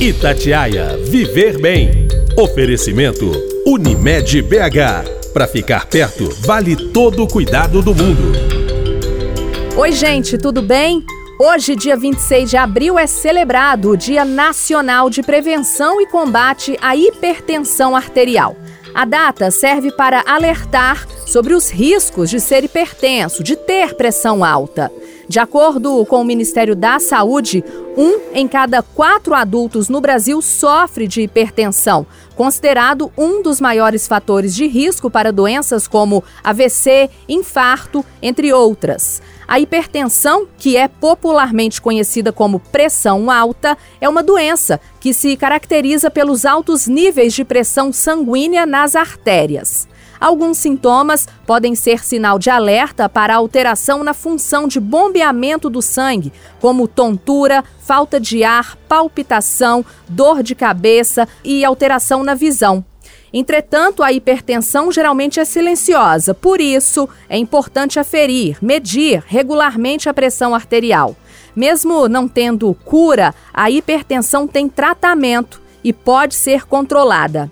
Itatiaia Viver Bem. Oferecimento Unimed BH. Para ficar perto, vale todo o cuidado do mundo. Oi, gente, tudo bem? Hoje, dia 26 de abril, é celebrado o Dia Nacional de Prevenção e Combate à Hipertensão Arterial. A data serve para alertar sobre os riscos de ser hipertenso, de ter pressão alta. De acordo com o Ministério da Saúde, um em cada quatro adultos no Brasil sofre de hipertensão, considerado um dos maiores fatores de risco para doenças como AVC, infarto, entre outras. A hipertensão, que é popularmente conhecida como pressão alta, é uma doença que se caracteriza pelos altos níveis de pressão sanguínea nas artérias. Alguns sintomas podem ser sinal de alerta para alteração na função de bombeamento do sangue, como tontura, falta de ar, palpitação, dor de cabeça e alteração na visão. Entretanto, a hipertensão geralmente é silenciosa, por isso é importante aferir, medir regularmente a pressão arterial. Mesmo não tendo cura, a hipertensão tem tratamento e pode ser controlada.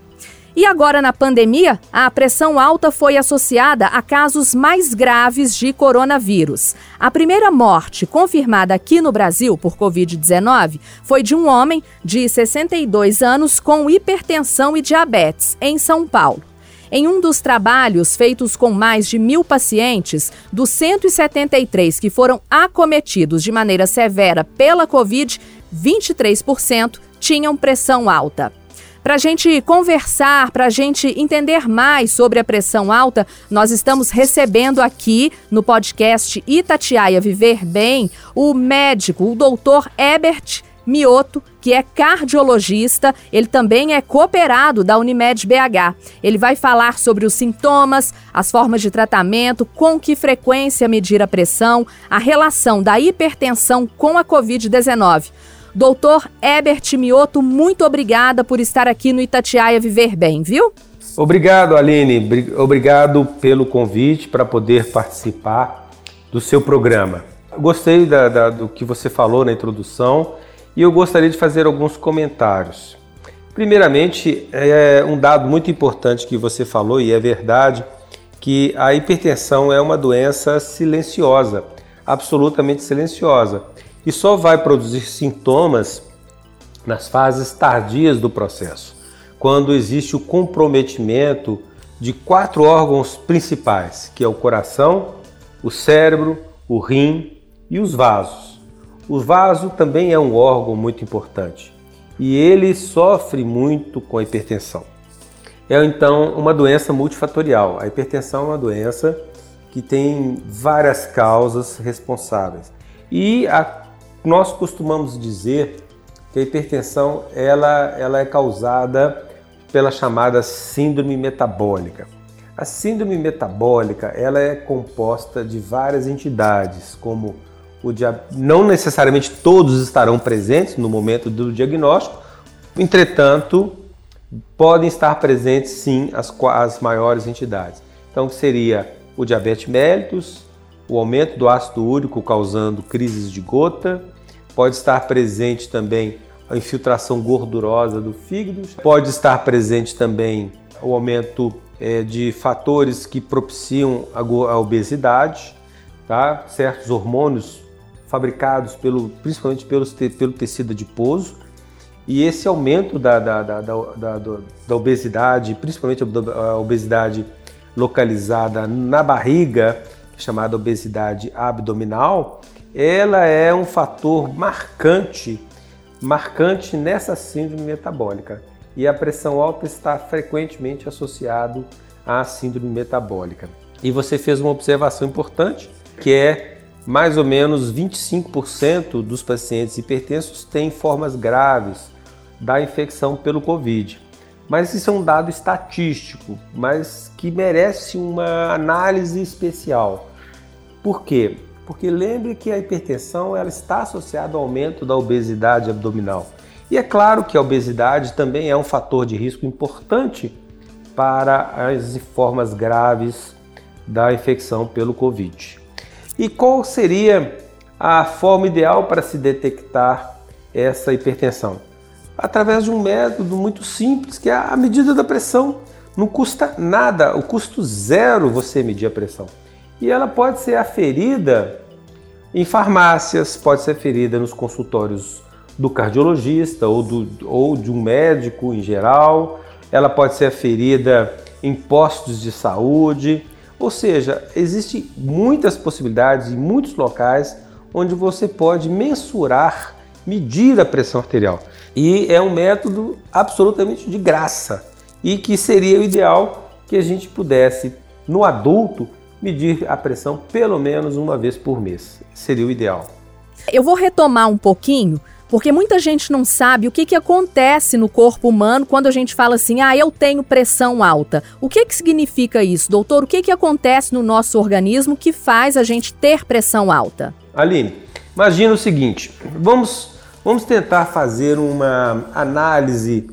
E agora, na pandemia, a pressão alta foi associada a casos mais graves de coronavírus. A primeira morte confirmada aqui no Brasil por Covid-19 foi de um homem de 62 anos com hipertensão e diabetes, em São Paulo. Em um dos trabalhos feitos com mais de mil pacientes, dos 173 que foram acometidos de maneira severa pela Covid, 23% tinham pressão alta. Para a gente conversar, para a gente entender mais sobre a pressão alta, nós estamos recebendo aqui no podcast Itatiaia Viver Bem o médico, o doutor Ebert Mioto, que é cardiologista, ele também é cooperado da Unimed BH. Ele vai falar sobre os sintomas, as formas de tratamento, com que frequência medir a pressão, a relação da hipertensão com a Covid-19. Doutor Ebert Mioto, muito obrigada por estar aqui no Itatiaia Viver Bem, viu? Obrigado, Aline. Obrigado pelo convite para poder participar do seu programa. Gostei da, da, do que você falou na introdução e eu gostaria de fazer alguns comentários. Primeiramente, é um dado muito importante que você falou e é verdade que a hipertensão é uma doença silenciosa, absolutamente silenciosa e só vai produzir sintomas nas fases tardias do processo, quando existe o comprometimento de quatro órgãos principais, que é o coração, o cérebro, o rim e os vasos. O vaso também é um órgão muito importante e ele sofre muito com a hipertensão. É então uma doença multifatorial. A hipertensão é uma doença que tem várias causas responsáveis. E a nós costumamos dizer que a hipertensão ela, ela é causada pela chamada síndrome metabólica. A síndrome metabólica ela é composta de várias entidades, como o não necessariamente todos estarão presentes no momento do diagnóstico, entretanto, podem estar presentes sim as, as maiores entidades. Então, seria o diabetes mellitus, o aumento do ácido úrico causando crises de gota, Pode estar presente também a infiltração gordurosa do fígado, pode estar presente também o aumento é, de fatores que propiciam a, a obesidade, tá? certos hormônios fabricados pelo, principalmente pelo tecido adiposo, e esse aumento da, da, da, da, da obesidade, principalmente a obesidade localizada na barriga, chamada obesidade abdominal, ela é um fator marcante, marcante nessa síndrome metabólica. E a pressão alta está frequentemente associado à síndrome metabólica. E você fez uma observação importante, que é mais ou menos 25% dos pacientes hipertensos têm formas graves da infecção pelo COVID. Mas isso é um dado estatístico, mas que merece uma análise especial. Por quê? Porque lembre que a hipertensão ela está associada ao aumento da obesidade abdominal. E é claro que a obesidade também é um fator de risco importante para as formas graves da infecção pelo Covid. E qual seria a forma ideal para se detectar essa hipertensão? através de um método muito simples, que é a medida da pressão. Não custa nada, o custo zero você medir a pressão. E ela pode ser aferida em farmácias, pode ser aferida nos consultórios do cardiologista ou, do, ou de um médico em geral, ela pode ser aferida em postos de saúde, ou seja, existem muitas possibilidades em muitos locais onde você pode mensurar, medir a pressão arterial. E é um método absolutamente de graça e que seria o ideal que a gente pudesse, no adulto, medir a pressão pelo menos uma vez por mês. Seria o ideal. Eu vou retomar um pouquinho porque muita gente não sabe o que, que acontece no corpo humano quando a gente fala assim, ah, eu tenho pressão alta. O que, que significa isso, doutor? O que, que acontece no nosso organismo que faz a gente ter pressão alta? Aline, imagina o seguinte: vamos, vamos tentar fazer uma análise,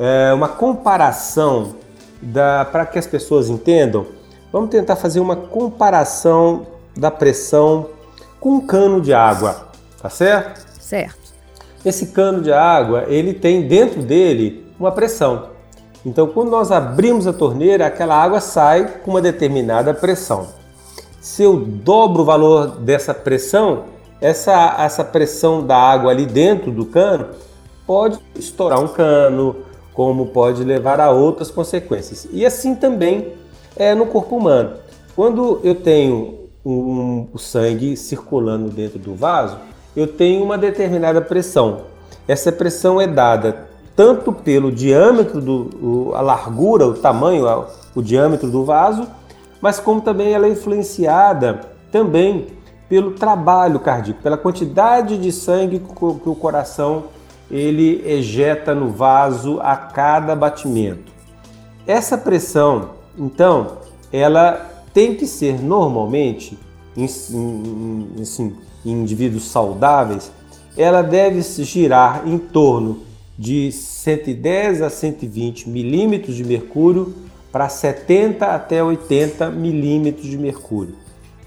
é, uma comparação para que as pessoas entendam. Vamos tentar fazer uma comparação da pressão com um cano de água, tá certo? Certo. Esse cano de água, ele tem dentro dele uma pressão. Então, quando nós abrimos a torneira, aquela água sai com uma determinada pressão. Se eu dobro o valor dessa pressão, essa, essa pressão da água ali dentro do cano pode estourar um cano, como pode levar a outras consequências. E assim também é no corpo humano. Quando eu tenho um, o sangue circulando dentro do vaso, eu tenho uma determinada pressão. Essa pressão é dada tanto pelo diâmetro, do, a largura, o tamanho, o diâmetro do vaso, mas como também ela é influenciada também pelo trabalho cardíaco, pela quantidade de sangue que o coração ele ejeta no vaso a cada batimento. Essa pressão, então, ela tem que ser normalmente, assim, em indivíduos saudáveis, ela deve girar em torno de 110 a 120 milímetros de mercúrio para 70 até 80 milímetros de mercúrio.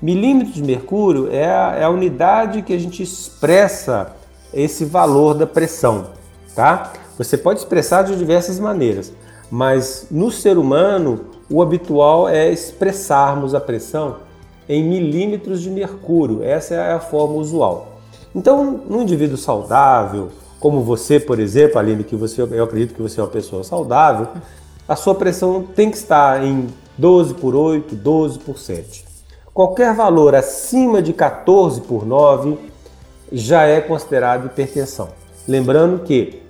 Milímetros de mercúrio é a, é a unidade que a gente expressa esse valor da pressão, tá? Você pode expressar de diversas maneiras, mas no ser humano o habitual é expressarmos a pressão em milímetros de mercúrio. Essa é a forma usual. Então, num indivíduo saudável, como você, por exemplo, Aline, que você, eu acredito que você é uma pessoa saudável, a sua pressão tem que estar em 12 por 8, 12 por 7. Qualquer valor acima de 14 por 9 já é considerado hipertensão. Lembrando que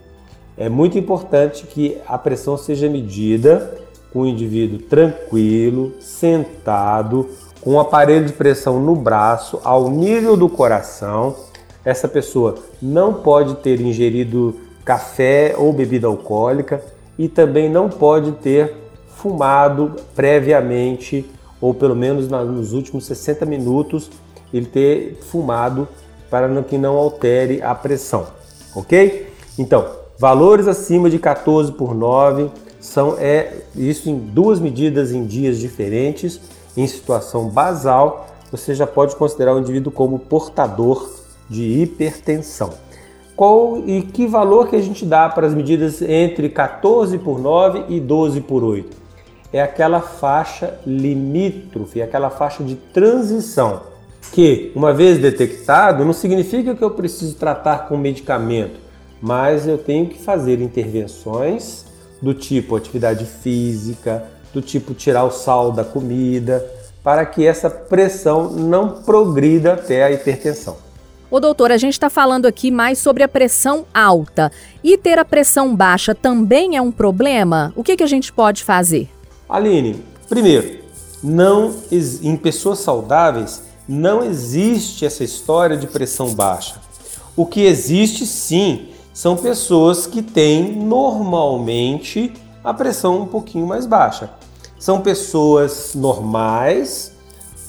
é muito importante que a pressão seja medida o indivíduo tranquilo, sentado, com um aparelho de pressão no braço, ao nível do coração. Essa pessoa não pode ter ingerido café ou bebida alcoólica e também não pode ter fumado previamente, ou pelo menos nos últimos 60 minutos, ele ter fumado para que não altere a pressão, ok? Então, valores acima de 14 por 9 são é isso em duas medidas em dias diferentes em situação basal, você já pode considerar o indivíduo como portador de hipertensão. Qual e que valor que a gente dá para as medidas entre 14 por 9 e 12 por 8? É aquela faixa limítrofe, aquela faixa de transição, que, uma vez detectado, não significa que eu preciso tratar com medicamento, mas eu tenho que fazer intervenções do tipo atividade física, do tipo tirar o sal da comida, para que essa pressão não progrida até a hipertensão. Ô doutor, a gente está falando aqui mais sobre a pressão alta. E ter a pressão baixa também é um problema? O que, que a gente pode fazer? Aline, primeiro, não em pessoas saudáveis não existe essa história de pressão baixa. O que existe sim são pessoas que têm normalmente a pressão um pouquinho mais baixa. São pessoas normais,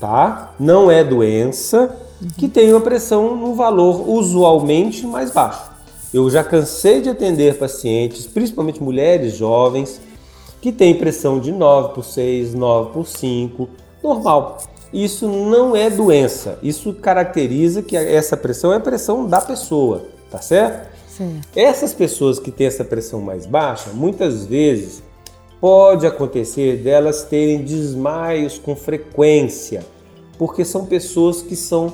tá? Não é doença, que tem uma pressão no valor usualmente mais baixo. Eu já cansei de atender pacientes, principalmente mulheres jovens, que têm pressão de 9 por 6, 9 por 5, normal. Isso não é doença, isso caracteriza que essa pressão é a pressão da pessoa, tá certo? Sim. Essas pessoas que têm essa pressão mais baixa, muitas vezes pode acontecer delas terem desmaios com frequência, porque são pessoas que são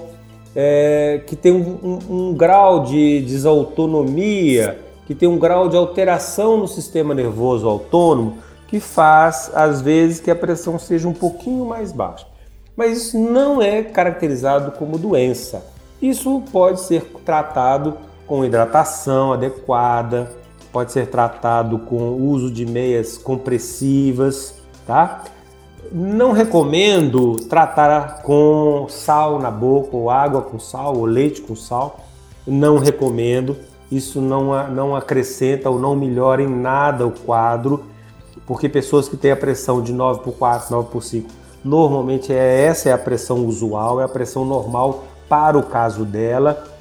é, que têm um, um, um grau de desautonomia, que tem um grau de alteração no sistema nervoso autônomo que faz às vezes que a pressão seja um pouquinho mais baixa. Mas isso não é caracterizado como doença. Isso pode ser tratado com hidratação adequada, pode ser tratado com uso de meias compressivas, tá? Não recomendo tratar com sal na boca, ou água com sal, ou leite com sal. Não recomendo. Isso não, não acrescenta ou não melhora em nada o quadro, porque pessoas que têm a pressão de 9 por 4, 9 por 5, normalmente é essa é a pressão usual, é a pressão normal para o caso dela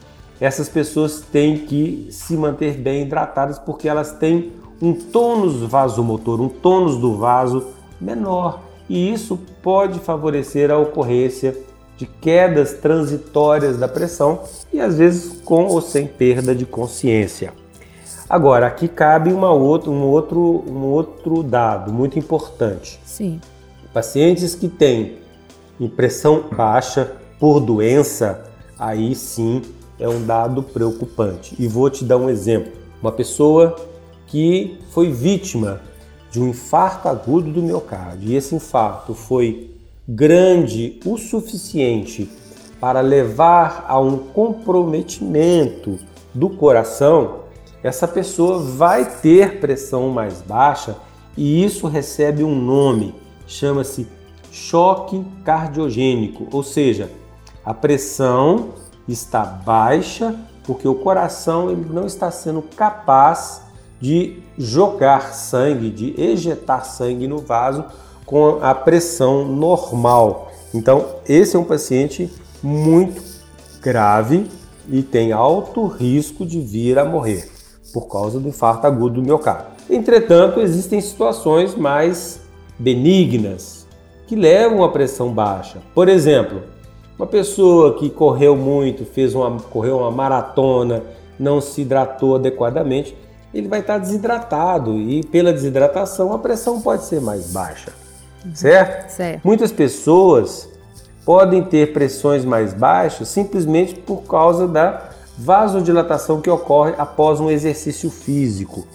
essas pessoas têm que se manter bem hidratadas porque elas têm um tônus vasomotor, um tônus do vaso menor. E isso pode favorecer a ocorrência de quedas transitórias da pressão e às vezes com ou sem perda de consciência. Agora, aqui cabe uma outra, um, outro, um outro dado muito importante. Sim. Pacientes que têm pressão baixa por doença, aí sim é um dado preocupante. E vou te dar um exemplo. Uma pessoa que foi vítima de um infarto agudo do miocárdio e esse infarto foi grande o suficiente para levar a um comprometimento do coração, essa pessoa vai ter pressão mais baixa e isso recebe um nome, chama-se choque cardiogênico, ou seja, a pressão está baixa porque o coração ele não está sendo capaz de jogar sangue, de ejetar sangue no vaso com a pressão normal. Então, esse é um paciente muito grave e tem alto risco de vir a morrer por causa do infarto agudo do miocárdio. Entretanto, existem situações mais benignas que levam a pressão baixa. Por exemplo, uma pessoa que correu muito, fez uma, correu uma maratona, não se hidratou adequadamente, ele vai estar desidratado e pela desidratação a pressão pode ser mais baixa, uhum. certo? certo? Muitas pessoas podem ter pressões mais baixas simplesmente por causa da vasodilatação que ocorre após um exercício físico.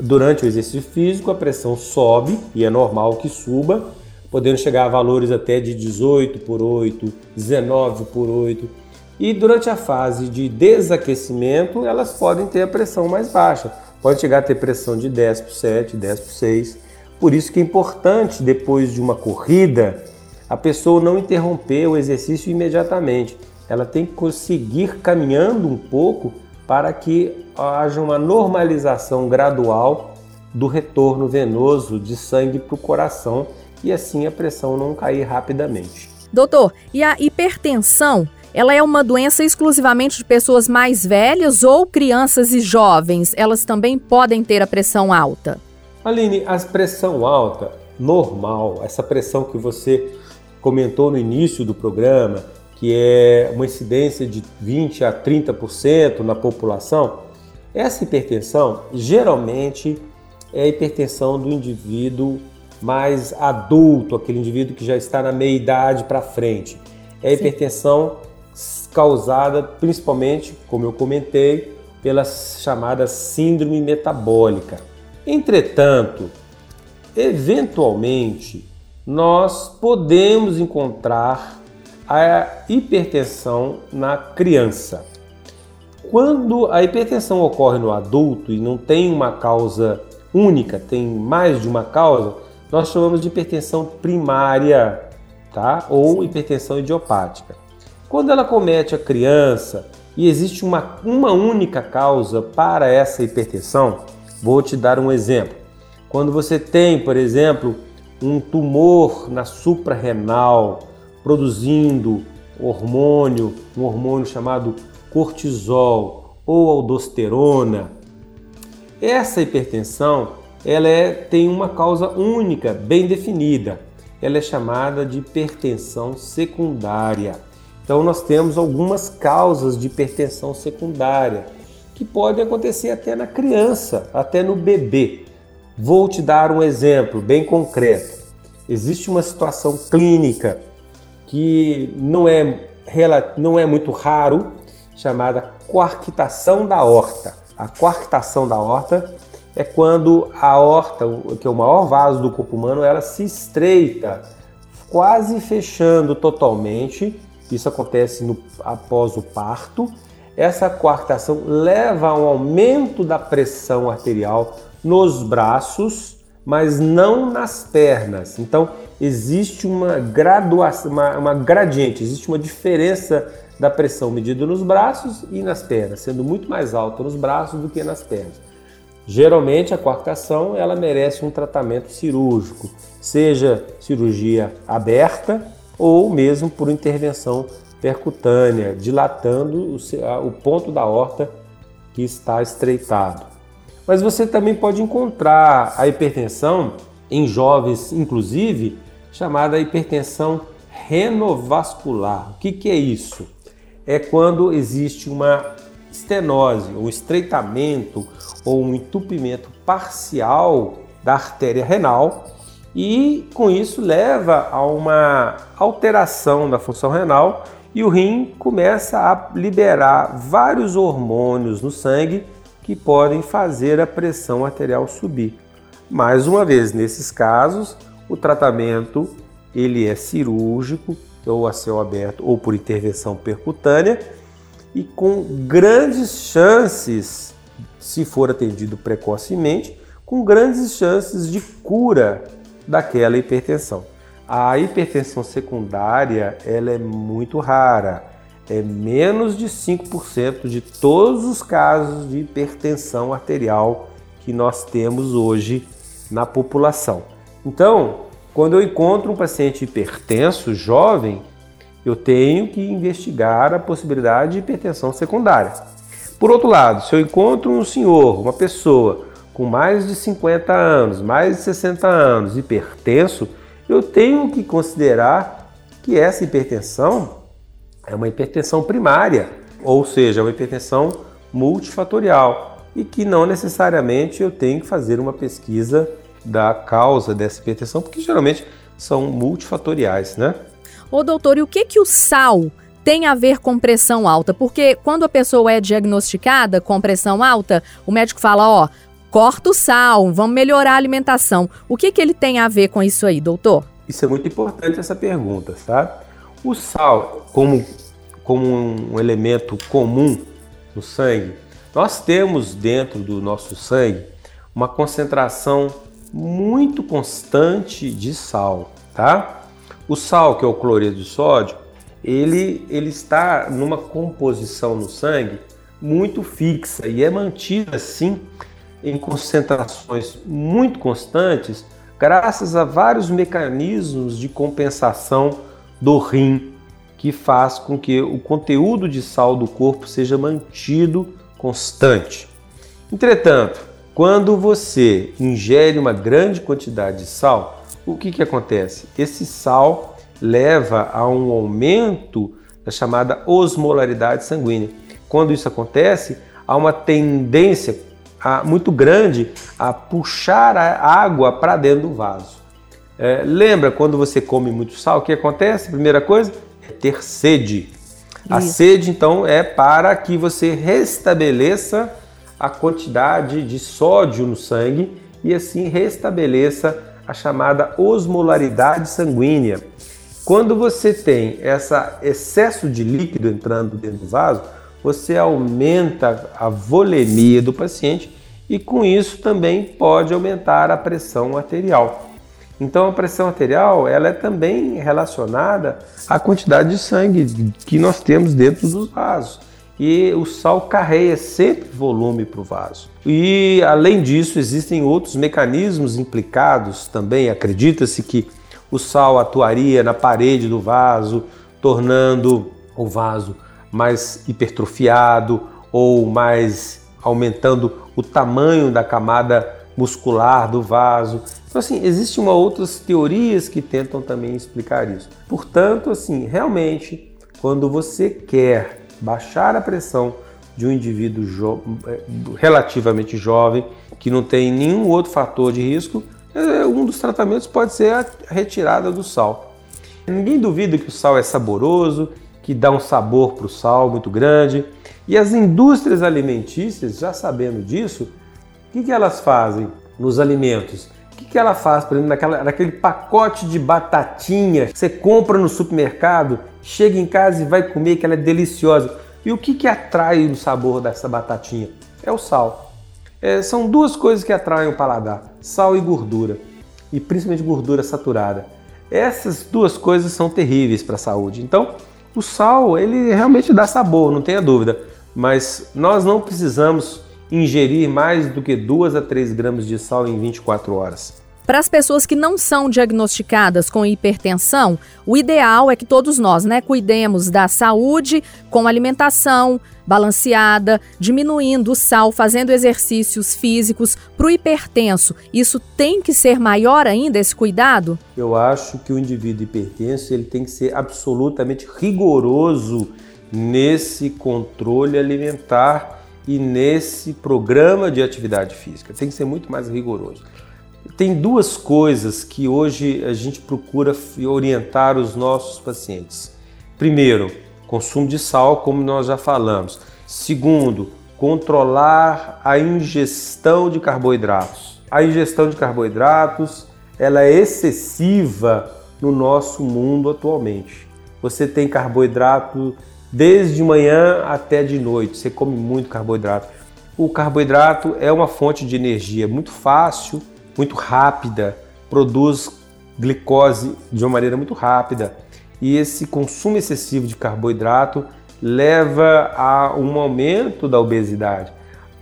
Durante o exercício físico a pressão sobe e é normal que suba, podendo chegar a valores até de 18 por 8, 19 por 8. E durante a fase de desaquecimento, elas podem ter a pressão mais baixa. Pode chegar a ter pressão de 10 por 7, 10 por 6. Por isso que é importante, depois de uma corrida, a pessoa não interromper o exercício imediatamente. Ela tem que conseguir caminhando um pouco para que haja uma normalização gradual do retorno venoso de sangue para o coração e assim a pressão não cair rapidamente. Doutor, e a hipertensão? Ela é uma doença exclusivamente de pessoas mais velhas ou crianças e jovens? Elas também podem ter a pressão alta? Aline, a pressão alta, normal, essa pressão que você comentou no início do programa, que é uma incidência de 20 a 30% na população, essa hipertensão geralmente é a hipertensão do indivíduo mais adulto, aquele indivíduo que já está na meia idade para frente. É a hipertensão causada principalmente, como eu comentei, pela chamada síndrome metabólica. Entretanto, eventualmente, nós podemos encontrar a hipertensão na criança. Quando a hipertensão ocorre no adulto e não tem uma causa única, tem mais de uma causa, nós chamamos de hipertensão primária, tá? Ou hipertensão idiopática. Quando ela comete a criança e existe uma, uma única causa para essa hipertensão, vou te dar um exemplo. Quando você tem, por exemplo, um tumor na suprarrenal produzindo hormônio, um hormônio chamado cortisol ou aldosterona, essa hipertensão ela é, tem uma causa única, bem definida. Ela é chamada de hipertensão secundária. Então nós temos algumas causas de hipertensão secundária, que podem acontecer até na criança, até no bebê. Vou te dar um exemplo bem concreto. Existe uma situação clínica que não é, não é muito raro, chamada coarctação da horta. A coarctação da horta é quando a horta, que é o maior vaso do corpo humano, ela se estreita, quase fechando totalmente. Isso acontece no, após o parto. Essa coarctação leva a um aumento da pressão arterial nos braços, mas não nas pernas. Então, existe uma graduação, uma, uma gradiente, existe uma diferença da pressão medida nos braços e nas pernas, sendo muito mais alta nos braços do que nas pernas. Geralmente a coartação ela merece um tratamento cirúrgico, seja cirurgia aberta ou mesmo por intervenção percutânea, dilatando o, ponto da horta que está estreitado. Mas você também pode encontrar a hipertensão em jovens, inclusive, chamada hipertensão renovascular. O que, que é isso? É quando existe uma estenose, um estreitamento ou um entupimento parcial da artéria renal e com isso leva a uma alteração da função renal e o rim começa a liberar vários hormônios no sangue que podem fazer a pressão arterial subir. Mais uma vez, nesses casos, o tratamento ele é cirúrgico ou a céu aberto ou por intervenção percutânea e com grandes chances, se for atendido precocemente, com grandes chances de cura daquela hipertensão. A hipertensão secundária ela é muito rara, é menos de 5% de todos os casos de hipertensão arterial que nós temos hoje na população. Então, quando eu encontro um paciente hipertenso jovem, eu tenho que investigar a possibilidade de hipertensão secundária. Por outro lado, se eu encontro um senhor, uma pessoa com mais de 50 anos, mais de 60 anos, hipertenso, eu tenho que considerar que essa hipertensão é uma hipertensão primária, ou seja, uma hipertensão multifatorial e que não necessariamente eu tenho que fazer uma pesquisa da causa dessa hipertensão, porque geralmente são multifatoriais, né? Ô doutor, e o que que o sal tem a ver com pressão alta? Porque quando a pessoa é diagnosticada com pressão alta, o médico fala, ó, corta o sal, vamos melhorar a alimentação. O que que ele tem a ver com isso aí, doutor? Isso é muito importante essa pergunta, tá? O sal, como, como um elemento comum no sangue, nós temos dentro do nosso sangue uma concentração muito constante de sal, tá? O sal, que é o cloreto de sódio, ele, ele está numa composição no sangue muito fixa e é mantido assim em concentrações muito constantes graças a vários mecanismos de compensação do rim que faz com que o conteúdo de sal do corpo seja mantido constante. Entretanto, quando você ingere uma grande quantidade de sal, o que, que acontece? Esse sal leva a um aumento da chamada osmolaridade sanguínea. Quando isso acontece, há uma tendência muito grande a puxar a água para dentro do vaso. É, lembra quando você come muito sal, o que acontece? Primeira coisa é ter sede. A sede, então, é para que você restabeleça a quantidade de sódio no sangue e assim restabeleça a chamada osmolaridade sanguínea. Quando você tem esse excesso de líquido entrando dentro do vaso, você aumenta a volemia do paciente e com isso também pode aumentar a pressão arterial. Então a pressão arterial ela é também relacionada à quantidade de sangue que nós temos dentro dos vasos e o sal carrega sempre volume para o vaso. E além disso, existem outros mecanismos implicados também. Acredita-se que o sal atuaria na parede do vaso, tornando o vaso mais hipertrofiado ou mais aumentando o tamanho da camada muscular do vaso. Então, assim, existem outras teorias que tentam também explicar isso. Portanto, assim, realmente, quando você quer baixar a pressão de um indivíduo jo é, relativamente jovem, que não tem nenhum outro fator de risco, é, um dos tratamentos pode ser a retirada do sal. Ninguém duvida que o sal é saboroso, que dá um sabor para o sal muito grande. E as indústrias alimentícias, já sabendo disso, o que, que elas fazem nos alimentos? O que, que ela faz, por exemplo, naquela, naquele pacote de batatinha que você compra no supermercado, chega em casa e vai comer, que ela é deliciosa. E o que, que atrai o sabor dessa batatinha? É o sal. É, são duas coisas que atraem o paladar: sal e gordura, e principalmente gordura saturada. Essas duas coisas são terríveis para a saúde. Então, o sal, ele realmente dá sabor, não tenha dúvida, mas nós não precisamos ingerir mais do que 2 a 3 gramas de sal em 24 horas. Para as pessoas que não são diagnosticadas com hipertensão, o ideal é que todos nós, né, cuidemos da saúde com alimentação balanceada, diminuindo o sal, fazendo exercícios físicos. Para o hipertenso, isso tem que ser maior ainda esse cuidado? Eu acho que o indivíduo hipertenso ele tem que ser absolutamente rigoroso nesse controle alimentar e nesse programa de atividade física. Tem que ser muito mais rigoroso. Tem duas coisas que hoje a gente procura orientar os nossos pacientes. Primeiro, consumo de sal, como nós já falamos. Segundo, controlar a ingestão de carboidratos. A ingestão de carboidratos ela é excessiva no nosso mundo atualmente. Você tem carboidrato desde manhã até de noite, você come muito carboidrato. O carboidrato é uma fonte de energia muito fácil muito rápida, produz glicose de uma maneira muito rápida. E esse consumo excessivo de carboidrato leva a um aumento da obesidade.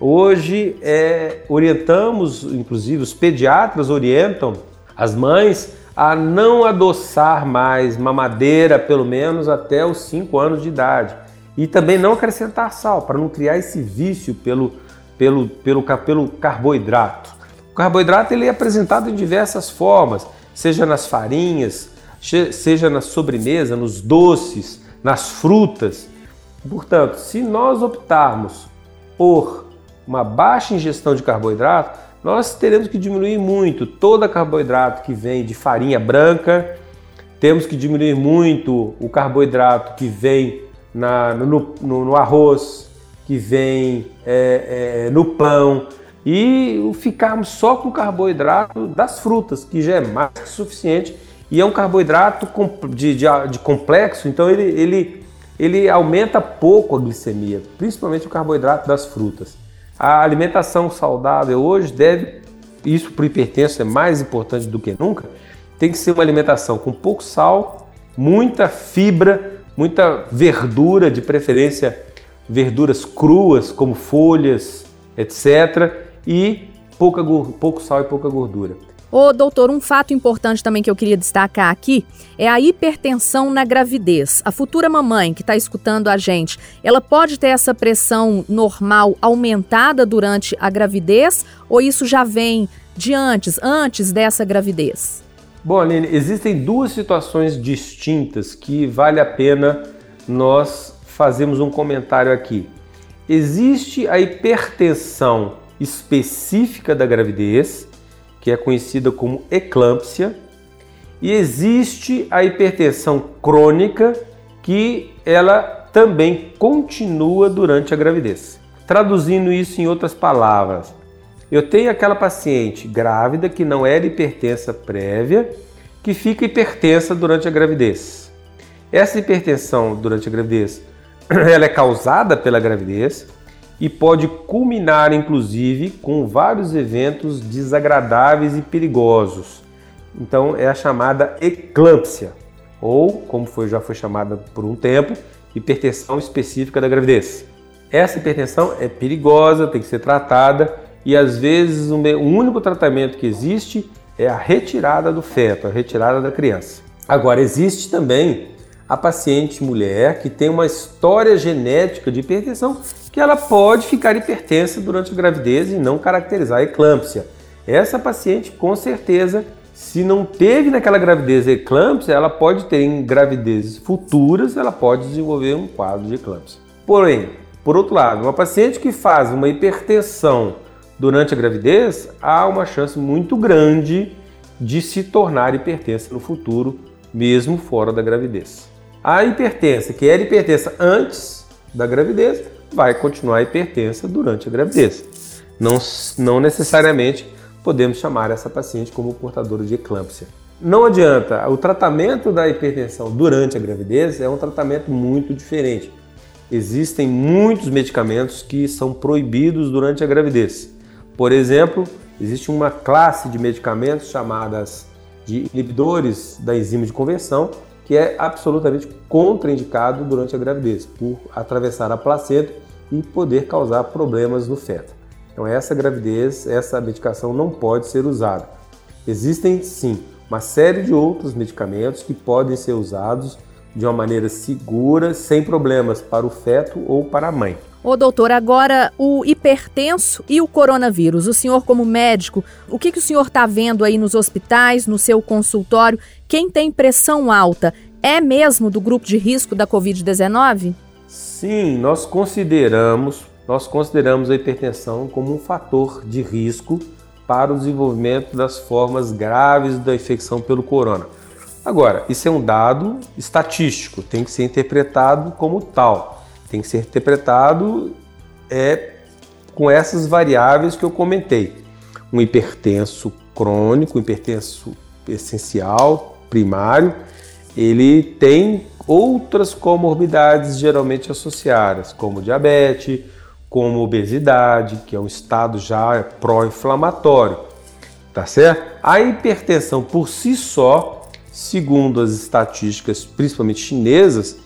Hoje é, orientamos, inclusive os pediatras orientam as mães a não adoçar mais mamadeira, pelo menos até os 5 anos de idade. E também não acrescentar sal, para não criar esse vício pelo, pelo, pelo, pelo carboidrato. Carboidrato ele é apresentado em diversas formas, seja nas farinhas, seja na sobremesa, nos doces, nas frutas. Portanto, se nós optarmos por uma baixa ingestão de carboidrato, nós teremos que diminuir muito todo o carboidrato que vem de farinha branca, temos que diminuir muito o carboidrato que vem na, no, no, no, arroz, que vem é, é, no pão, e ficarmos só com o carboidrato das frutas, que já é mais que suficiente e é um carboidrato de, de, de complexo, então ele, ele, ele aumenta pouco a glicemia, principalmente o carboidrato das frutas. A alimentação saudável hoje deve, isso para o hipertenso é mais importante do que nunca, tem que ser uma alimentação com pouco sal, muita fibra, muita verdura, de preferência verduras cruas, como folhas, etc e pouca, pouco sal e pouca gordura. Ô, doutor, um fato importante também que eu queria destacar aqui é a hipertensão na gravidez. A futura mamãe que está escutando a gente, ela pode ter essa pressão normal aumentada durante a gravidez ou isso já vem de antes, antes dessa gravidez? Bom, Aline, existem duas situações distintas que vale a pena nós fazermos um comentário aqui. Existe a hipertensão específica da gravidez, que é conhecida como eclâmpsia, e existe a hipertensão crônica, que ela também continua durante a gravidez. Traduzindo isso em outras palavras, eu tenho aquela paciente grávida que não era hipertensa prévia, que fica hipertensa durante a gravidez. Essa hipertensão durante a gravidez, ela é causada pela gravidez, e pode culminar, inclusive, com vários eventos desagradáveis e perigosos. Então, é a chamada eclâmpsia, ou, como foi, já foi chamada por um tempo, hipertensão específica da gravidez. Essa hipertensão é perigosa, tem que ser tratada e às vezes o único tratamento que existe é a retirada do feto, a retirada da criança. Agora, existe também a paciente mulher que tem uma história genética de hipertensão que ela pode ficar hipertensa durante a gravidez e não caracterizar a eclâmpsia. Essa paciente, com certeza, se não teve naquela gravidez eclâmpsia, ela pode ter em gravidezes futuras, ela pode desenvolver um quadro de eclâmpsia. Porém, Por outro lado, uma paciente que faz uma hipertensão durante a gravidez, há uma chance muito grande de se tornar hipertensa no futuro, mesmo fora da gravidez. A hipertensa, que era hipertensa antes da gravidez, vai continuar hipertensa durante a gravidez. Não, não necessariamente podemos chamar essa paciente como portadora de eclâmpsia. Não adianta, o tratamento da hipertensão durante a gravidez é um tratamento muito diferente. Existem muitos medicamentos que são proibidos durante a gravidez. Por exemplo, existe uma classe de medicamentos chamadas de inibidores da enzima de conversão, que é absolutamente contraindicado durante a gravidez, por atravessar a placenta e poder causar problemas no feto. Então, essa gravidez, essa medicação não pode ser usada. Existem sim uma série de outros medicamentos que podem ser usados de uma maneira segura, sem problemas para o feto ou para a mãe. Ô doutor, agora o hipertenso e o coronavírus. O senhor, como médico, o que, que o senhor está vendo aí nos hospitais, no seu consultório? Quem tem pressão alta é mesmo do grupo de risco da Covid-19? Sim, nós consideramos, nós consideramos a hipertensão como um fator de risco para o desenvolvimento das formas graves da infecção pelo corona. Agora, isso é um dado estatístico, tem que ser interpretado como tal. Tem que ser interpretado é, com essas variáveis que eu comentei. Um hipertenso crônico, um hipertenso essencial, primário, ele tem outras comorbidades geralmente associadas, como diabetes, como obesidade, que é um estado já pró-inflamatório, tá certo? A hipertensão por si só, segundo as estatísticas, principalmente chinesas,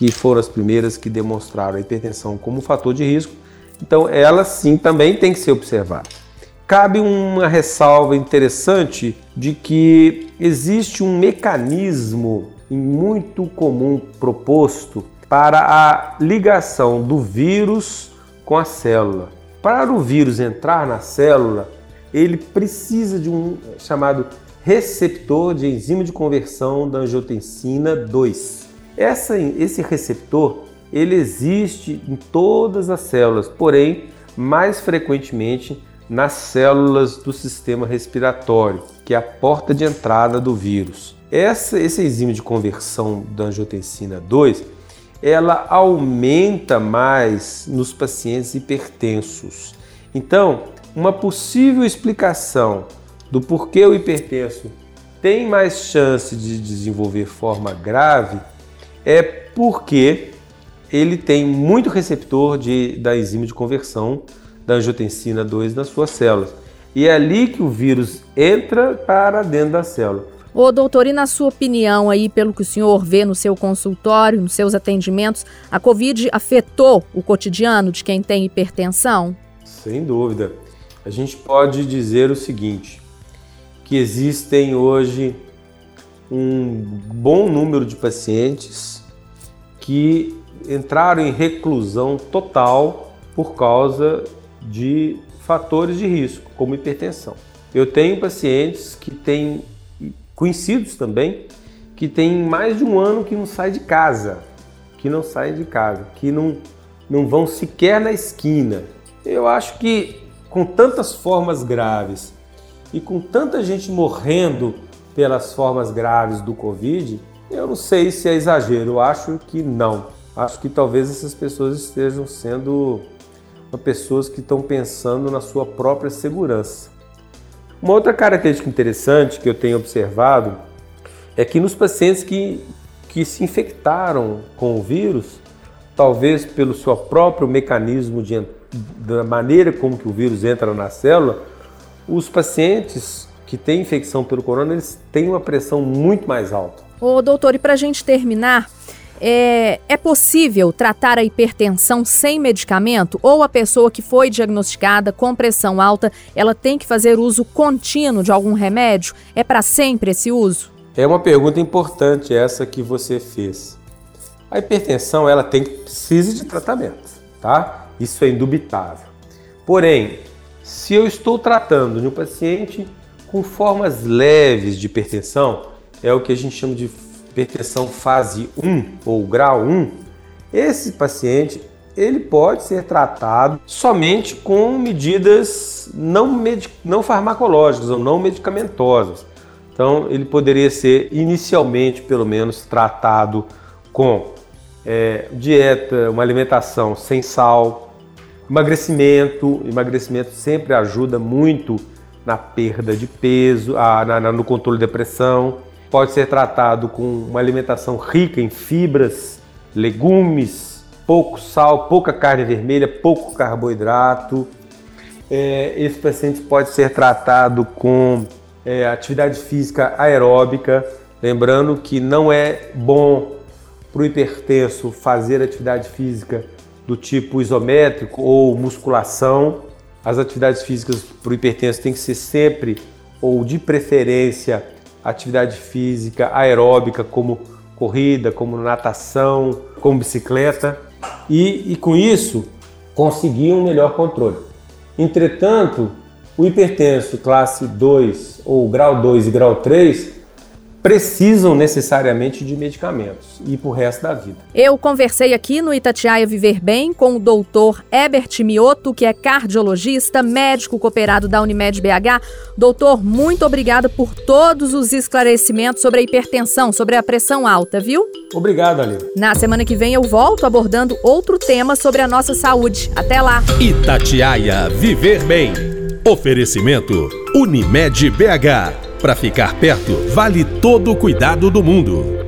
que foram as primeiras que demonstraram a hipertensão como fator de risco, então ela sim também tem que ser observada. Cabe uma ressalva interessante de que existe um mecanismo muito comum proposto para a ligação do vírus com a célula. Para o vírus entrar na célula, ele precisa de um chamado receptor de enzima de conversão da angiotensina 2. Essa, esse receptor ele existe em todas as células, porém mais frequentemente nas células do sistema respiratório, que é a porta de entrada do vírus. Essa, esse enzima de conversão da angiotensina 2, ela aumenta mais nos pacientes hipertensos. Então, uma possível explicação do porquê o hipertenso tem mais chance de desenvolver forma grave é porque ele tem muito receptor de, da enzima de conversão da angiotensina 2 nas suas células. E é ali que o vírus entra para dentro da célula. Ô doutor, e na sua opinião aí, pelo que o senhor vê no seu consultório, nos seus atendimentos, a Covid afetou o cotidiano de quem tem hipertensão? Sem dúvida. A gente pode dizer o seguinte, que existem hoje um bom número de pacientes que entraram em reclusão total por causa de fatores de risco, como hipertensão. Eu tenho pacientes que têm conhecidos também que têm mais de um ano que não saem de casa, que não saem de casa, que não, não vão sequer na esquina. Eu acho que com tantas formas graves e com tanta gente morrendo pelas formas graves do Covid, eu não sei se é exagero, eu acho que não. Acho que talvez essas pessoas estejam sendo pessoas que estão pensando na sua própria segurança. Uma outra característica interessante que eu tenho observado é que nos pacientes que, que se infectaram com o vírus, talvez pelo seu próprio mecanismo de, da maneira como que o vírus entra na célula, os pacientes que têm infecção pelo corona, eles têm uma pressão muito mais alta. Ô doutor, e para a gente terminar, é, é, possível tratar a hipertensão sem medicamento? Ou a pessoa que foi diagnosticada com pressão alta, ela tem que fazer uso contínuo de algum remédio? É para sempre esse uso? É uma pergunta importante essa que você fez. A hipertensão, ela tem que precisa de tratamento, tá? Isso é indubitável. Porém, se eu estou tratando de um paciente com formas leves de hipertensão, é o que a gente chama de hipertensão fase 1 ou grau 1, esse paciente ele pode ser tratado somente com medidas não, não farmacológicas ou não medicamentosas. Então, ele poderia ser inicialmente, pelo menos, tratado com é, dieta, uma alimentação sem sal, emagrecimento. Emagrecimento sempre ajuda muito na perda de peso, a, na, no controle da pressão. Pode ser tratado com uma alimentação rica em fibras, legumes, pouco sal, pouca carne vermelha, pouco carboidrato. É, esse paciente pode ser tratado com é, atividade física aeróbica, lembrando que não é bom para o hipertenso fazer atividade física do tipo isométrico ou musculação. As atividades físicas para o hipertenso tem que ser sempre ou de preferência atividade física aeróbica como corrida, como natação, como bicicleta e, e com isso conseguir um melhor controle. Entretanto, o hipertenso classe 2 ou grau 2 e grau 3 precisam necessariamente de medicamentos e para o resto da vida. Eu conversei aqui no Itatiaia Viver Bem com o doutor Ebert Mioto, que é cardiologista, médico cooperado da Unimed BH. Doutor, muito obrigada por todos os esclarecimentos sobre a hipertensão, sobre a pressão alta, viu? Obrigado, Ali. Na semana que vem eu volto abordando outro tema sobre a nossa saúde. Até lá. Itatiaia Viver Bem. Oferecimento Unimed BH. Para ficar perto, vale todo o cuidado do mundo.